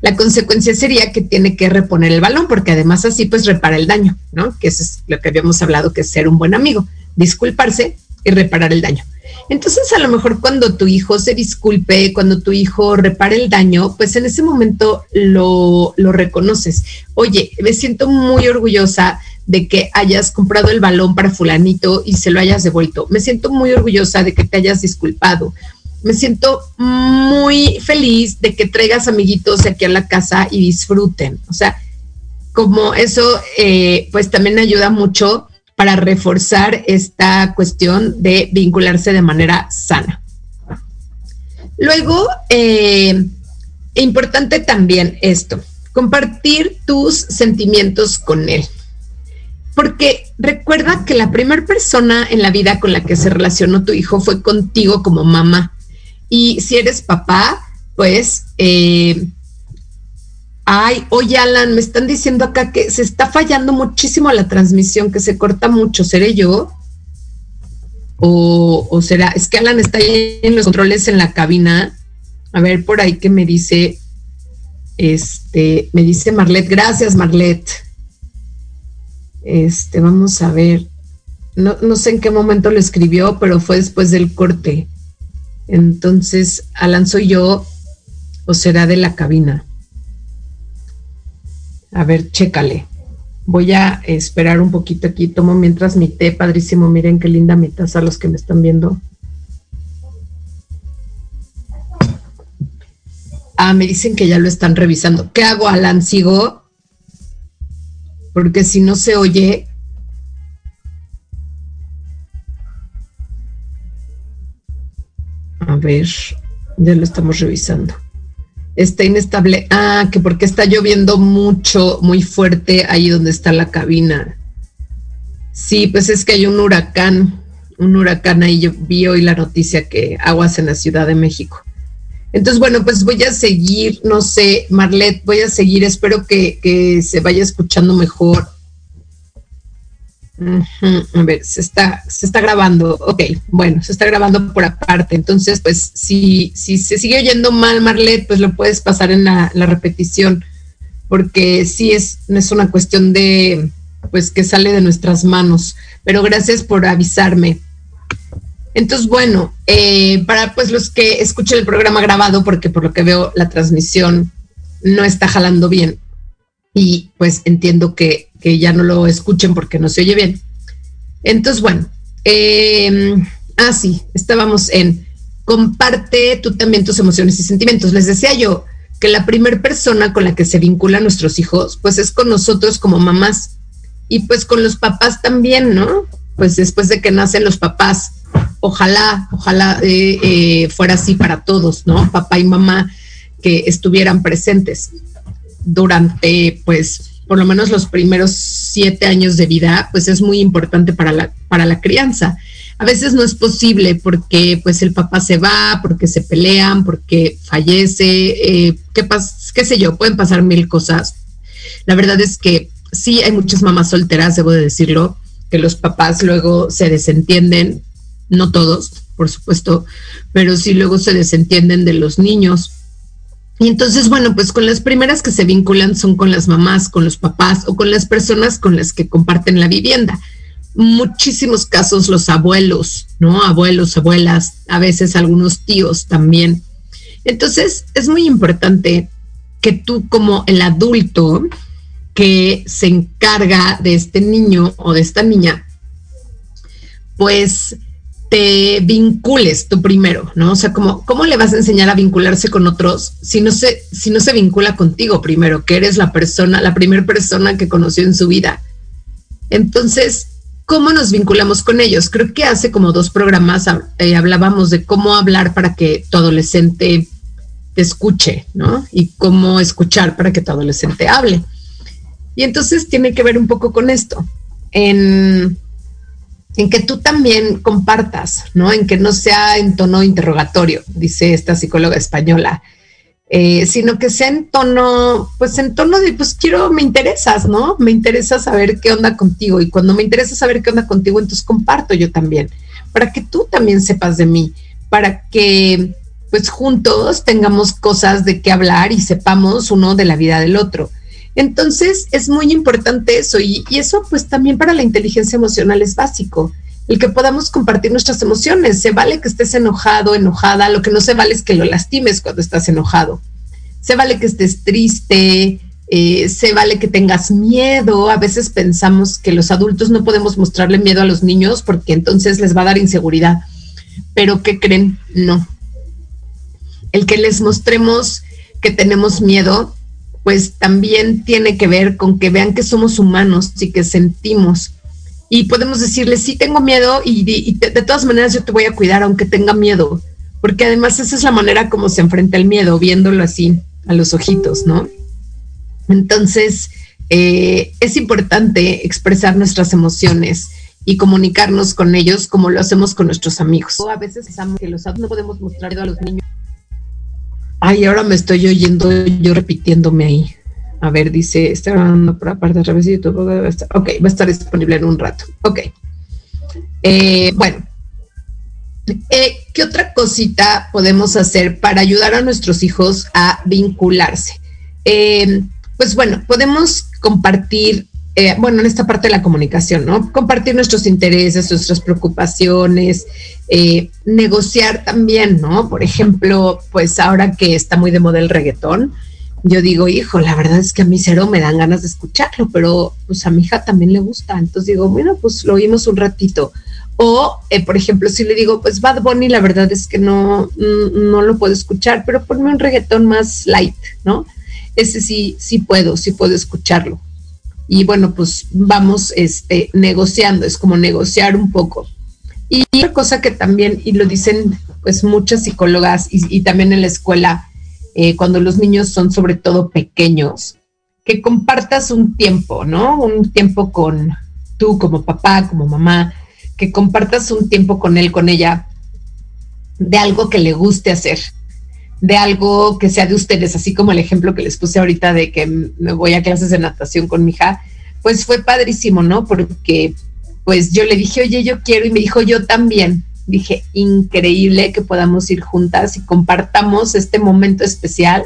La consecuencia sería que tiene que reponer el balón, porque además así pues repara el daño, ¿no? Que eso es lo que habíamos hablado, que es ser un buen amigo, disculparse y reparar el daño. Entonces, a lo mejor cuando tu hijo se disculpe, cuando tu hijo repare el daño, pues en ese momento lo, lo reconoces. Oye, me siento muy orgullosa de que hayas comprado el balón para fulanito y se lo hayas devuelto. Me siento muy orgullosa de que te hayas disculpado. Me siento muy feliz de que traigas amiguitos aquí a la casa y disfruten. O sea, como eso, eh, pues también ayuda mucho para reforzar esta cuestión de vincularse de manera sana. Luego, eh, importante también esto, compartir tus sentimientos con él. Porque recuerda que la primera persona en la vida con la que se relacionó tu hijo fue contigo como mamá. Y si eres papá, pues, eh, ay, oye Alan, me están diciendo acá que se está fallando muchísimo la transmisión, que se corta mucho. ¿Seré yo? O, será, es que Alan está ahí en los controles en la cabina. A ver, por ahí que me dice, este, me dice Marlet, gracias Marlet. Este, vamos a ver. No, no sé en qué momento lo escribió, pero fue después del corte. Entonces, Alan, ¿soy yo o será de la cabina? A ver, chécale. Voy a esperar un poquito aquí. Tomo mientras mi té, padrísimo. Miren qué linda mi taza los que me están viendo. Ah, me dicen que ya lo están revisando. ¿Qué hago, Alan? ¿Sigo? Porque si no se oye. A ver, ya lo estamos revisando. Está inestable. Ah, que porque está lloviendo mucho, muy fuerte ahí donde está la cabina. Sí, pues es que hay un huracán, un huracán ahí. Yo vi hoy la noticia que aguas en la Ciudad de México. Entonces, bueno, pues voy a seguir, no sé, Marlet, voy a seguir, espero que, se vaya escuchando mejor. A ver, se está, se está grabando. Ok, bueno, se está grabando por aparte. Entonces, pues, si, si se sigue oyendo mal, Marlet, pues lo puedes pasar en la, la repetición, porque sí es, es una cuestión de, pues, que sale de nuestras manos. Pero gracias por avisarme. Entonces, bueno, eh, para pues los que escuchen el programa grabado, porque por lo que veo la transmisión no está jalando bien y pues entiendo que, ya no lo escuchen porque no se oye bien. Entonces, bueno, eh, ah, sí, estábamos en comparte tú también tus emociones y sentimientos. Les decía yo que la primera persona con la que se vinculan nuestros hijos, pues es con nosotros como mamás y pues con los papás también, ¿no? Pues después de que nacen los papás ojalá, ojalá eh, eh, fuera así para todos, ¿no? Papá y mamá que estuvieran presentes durante, pues, por lo menos los primeros siete años de vida, pues es muy importante para la, para la crianza. A veces no es posible porque pues el papá se va, porque se pelean, porque fallece, eh, ¿qué, qué sé yo, pueden pasar mil cosas. La verdad es que sí hay muchas mamás solteras, debo de decirlo, que los papás luego se desentienden no todos, por supuesto, pero sí luego se desentienden de los niños. Y entonces, bueno, pues con las primeras que se vinculan son con las mamás, con los papás o con las personas con las que comparten la vivienda. Muchísimos casos los abuelos, ¿no? Abuelos, abuelas, a veces algunos tíos también. Entonces, es muy importante que tú como el adulto que se encarga de este niño o de esta niña, pues te vincules tú primero, ¿no? O sea, ¿cómo le vas a enseñar a vincularse con otros si no se, si no se vincula contigo primero, que eres la persona, la primera persona que conoció en su vida? Entonces, ¿cómo nos vinculamos con ellos? Creo que hace como dos programas eh, hablábamos de cómo hablar para que tu adolescente te escuche, ¿no? Y cómo escuchar para que tu adolescente hable. Y entonces tiene que ver un poco con esto. En en que tú también compartas, ¿no? En que no sea en tono interrogatorio, dice esta psicóloga española, eh, sino que sea en tono, pues en tono de, pues quiero, me interesas, ¿no? Me interesa saber qué onda contigo y cuando me interesa saber qué onda contigo, entonces comparto yo también, para que tú también sepas de mí, para que pues juntos tengamos cosas de qué hablar y sepamos uno de la vida del otro. Entonces es muy importante eso y, eso pues también para la inteligencia emocional es básico, el que podamos compartir nuestras emociones. Se vale que estés enojado, enojada, lo que no se vale es que lo lastimes cuando estás enojado. Se vale que estés triste, eh, se vale que tengas miedo. A veces pensamos que los adultos no podemos mostrarle miedo a los niños porque entonces les va a dar inseguridad. Pero ¿qué creen? No. El que les mostremos que tenemos miedo pues también tiene que ver con que vean que somos humanos y que sentimos y podemos decirle, sí tengo miedo y, de, todas maneras yo te voy a cuidar aunque tenga miedo, porque además esa es la manera como se enfrenta el miedo, viéndolo así a los ojitos, ¿no? Entonces, eh, es importante expresar nuestras emociones y comunicarnos con ellos como lo hacemos con nuestros amigos. a veces que los no podemos mostrar a los niños. Ay, ahora me estoy oyendo yo repitiéndome ahí. A ver, dice, está grabando por aparte de revés YouTube. Ok, va a estar disponible en un rato. Ok. Eh, bueno, eh, ¿qué otra cosita podemos hacer para ayudar a nuestros hijos a vincularse? Eh, pues bueno, podemos compartir, bueno, en esta parte de la comunicación, ¿no? Compartir nuestros intereses, nuestras preocupaciones, negociar también, ¿no? Por ejemplo, pues ahora que está muy de moda el reggaetón, yo digo, hijo, la verdad es que a mí cero me dan ganas de escucharlo, pero pues a mi hija también le gusta. Entonces digo, bueno, pues lo oímos un ratito. O, eh, por ejemplo, si le digo, pues Bad Bunny, la verdad es que no, no lo puedo escuchar, pero ponme un reggaetón más light, ¿no? Ese sí, sí puedo, sí puedo escucharlo. Y bueno, pues vamos este, negociando, es como negociar un poco. Y otra cosa que también, y lo dicen pues muchas psicólogas y también en la escuela, eh, cuando los niños son sobre todo pequeños, que compartas un tiempo, ¿no? Un tiempo con tú como papá, como mamá, que compartas un tiempo con él, con ella, de algo que le guste hacer, de algo que sea de ustedes, así como el ejemplo que les puse ahorita de que me voy a clases de natación con mi hija, pues fue padrísimo, ¿no? Porque pues yo le dije, oye, yo quiero, y me dijo, yo también dije, increíble que podamos ir juntas y compartamos este momento especial,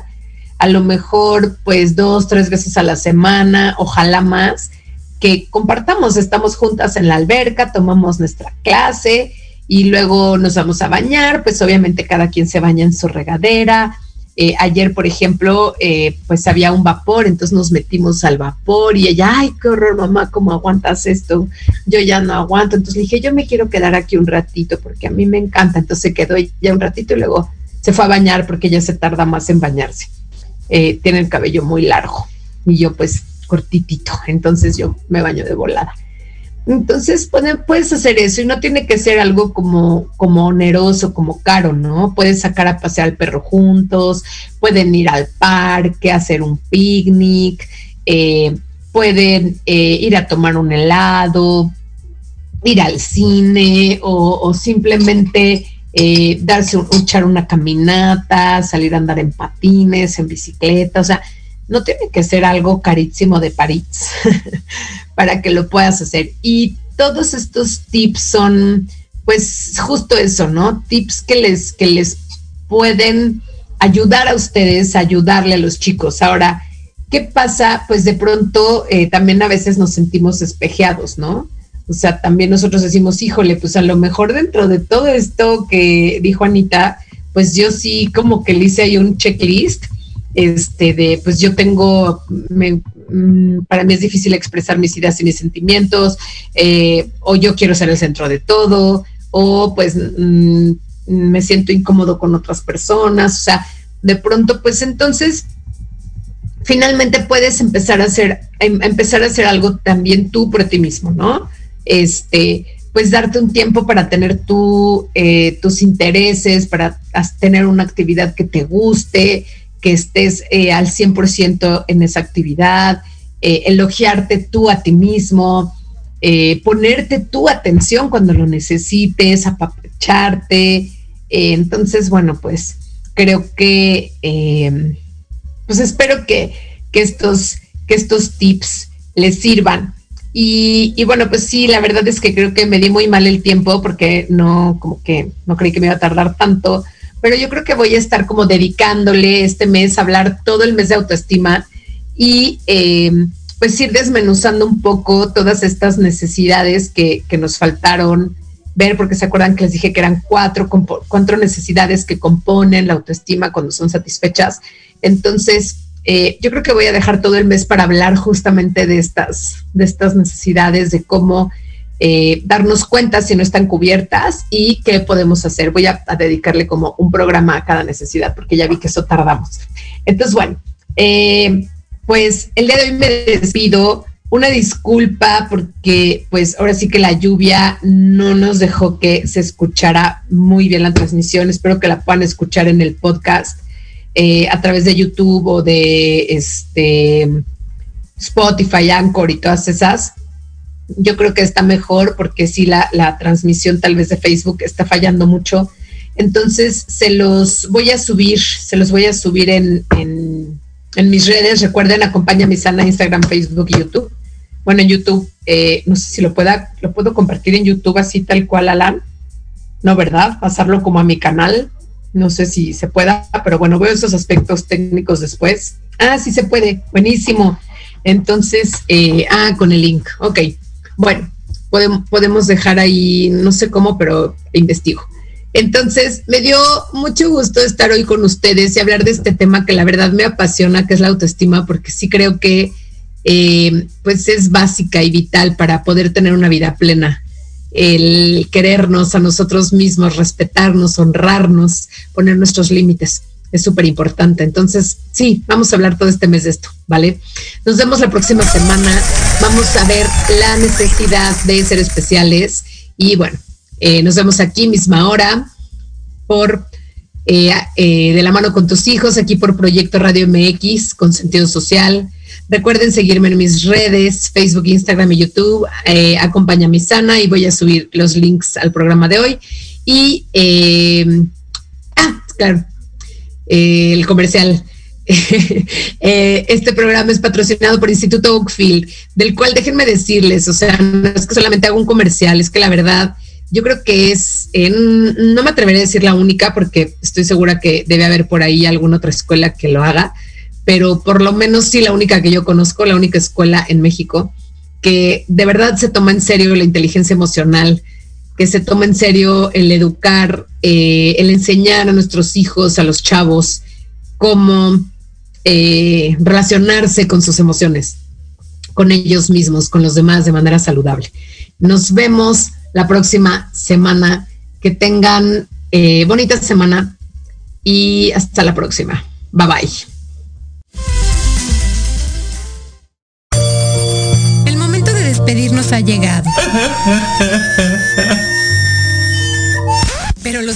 a lo mejor pues dos, tres veces a la semana, ojalá más, que compartamos, estamos juntas en la alberca, tomamos nuestra clase y luego nos vamos a bañar, pues obviamente cada quien se baña en su regadera, eh, ayer, por ejemplo, eh, pues había un vapor, entonces nos metimos al vapor y ella, ay, qué horror, mamá, ¿cómo aguantas esto? Yo ya no aguanto. Entonces le dije, yo me quiero quedar aquí un ratito porque a mí me encanta. Entonces se quedó ya un ratito y luego se fue a bañar porque ella se tarda más en bañarse. Eh, tiene el cabello muy largo y yo pues cortitito, entonces yo me baño de volada. Entonces puedes hacer eso y no tiene que ser algo como, como oneroso, como caro, ¿no? Puedes sacar a pasear al perro juntos, pueden ir al parque, hacer un picnic, eh, pueden eh, ir a tomar un helado, ir al cine o, simplemente eh, darse un, echar una caminata, salir a andar en patines, en bicicleta, o sea, no tiene que ser algo carísimo de París para que lo puedas hacer. Y todos estos tips son, pues, justo eso, ¿no? Tips que les, que les pueden ayudar a ustedes, ayudarle a los chicos. Ahora, ¿qué pasa? Pues de pronto eh, también a veces nos sentimos espejeados, ¿no? O sea, también nosotros decimos, híjole, pues a lo mejor dentro de todo esto que dijo Anita, pues yo sí como que le hice ahí un checklist este, de, pues yo tengo, mm, para mí es difícil expresar mis ideas y mis sentimientos, eh, o yo quiero ser el centro de todo, o pues mm, me siento incómodo con otras personas, o sea, de pronto, pues entonces, finalmente puedes empezar a hacer, em, empezar a hacer algo también tú por ti mismo, ¿no? Este, pues darte un tiempo para tener tu, eh, tus intereses, para tener una actividad que te guste, estés eh, al 100% en esa actividad, eh, elogiarte tú a ti mismo, eh, ponerte tu atención cuando lo necesites, apapacharte. entonces, bueno, pues creo que, pues espero que, que, estos, que estos tips les sirvan. Y, y, bueno, pues sí, la verdad es que creo que me di muy mal el tiempo porque no, como que no creí que me iba a tardar tanto pero yo creo que voy a estar como dedicándole este mes a hablar todo el mes de autoestima y eh, pues ir desmenuzando un poco todas estas necesidades que, nos faltaron ver, porque se acuerdan que les dije que eran cuatro, cuatro necesidades que componen la autoestima cuando son satisfechas. Entonces, eh, yo creo que voy a dejar todo el mes para hablar justamente de estas, de estas necesidades, de cómo eh, darnos cuenta si no están cubiertas y qué podemos hacer. Voy a, dedicarle como un programa a cada necesidad porque ya vi que eso tardamos. Entonces, bueno, eh, pues el día de hoy me despido. una disculpa porque pues ahora sí que la lluvia no nos dejó que se escuchara muy bien la transmisión. Espero que la puedan escuchar en el podcast eh, a través de YouTube o de este Spotify, Anchor y todas esas. Yo creo que está mejor porque si la, transmisión tal vez de Facebook está fallando mucho. Entonces se los voy a subir, se los voy a subir en, en, en mis redes. Recuerden, acompaña mi sana Instagram, Facebook y YouTube bueno, en YouTube, eh, no sé si lo pueda, lo puedo compartir en YouTube así tal cual, Alan. No, ¿verdad? Pasarlo como a mi canal. No sé si se pueda, pero bueno, veo esos aspectos técnicos después. Ah, sí se puede. Buenísimo. Entonces, eh, ah, con el link. Ok. Bueno, podemos, podemos dejar ahí, no sé cómo, pero investigo. Entonces, me dio mucho gusto estar hoy con ustedes y hablar de este tema que la verdad me apasiona, que es la autoestima, porque sí creo que eh, pues es básica y vital para poder tener una vida plena. El querernos a nosotros mismos, respetarnos, honrarnos, poner nuestros límites. Es súper importante. Entonces, sí, vamos a hablar todo este mes de esto, ¿vale? Nos vemos la próxima semana. Vamos a ver la necesidad de ser especiales. Y bueno, eh, nos vemos aquí, misma hora, por eh, de la mano con tus hijos, aquí por Proyecto Radio MX, con sentido social Recuerden seguirme en mis redes, Facebook, Instagram y YouTube. Eh, acompaña mi sana y voy a subir los links al programa de hoy. Y, eh, ah, claro, eh, el comercial. este programa es patrocinado por Instituto Oakfield, del cual déjenme decirles, o sea, no es que solamente hago un comercial, es que la verdad, yo creo que es, no me atreveré a decir la única porque estoy segura que debe haber por ahí alguna otra escuela que lo haga, pero por lo menos sí la única que yo conozco, la única escuela en México que de verdad se toma en serio la inteligencia emocional, que se toma en serio el educar, eh, el enseñar a nuestros hijos, a los chavos, cómo eh, relacionarse con sus emociones, con ellos mismos, con los demás de manera saludable. Nos vemos la próxima semana. Que tengan eh, bonita semana y hasta la próxima. Bye bye. pedirnos ha llegado.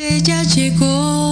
Ella llegó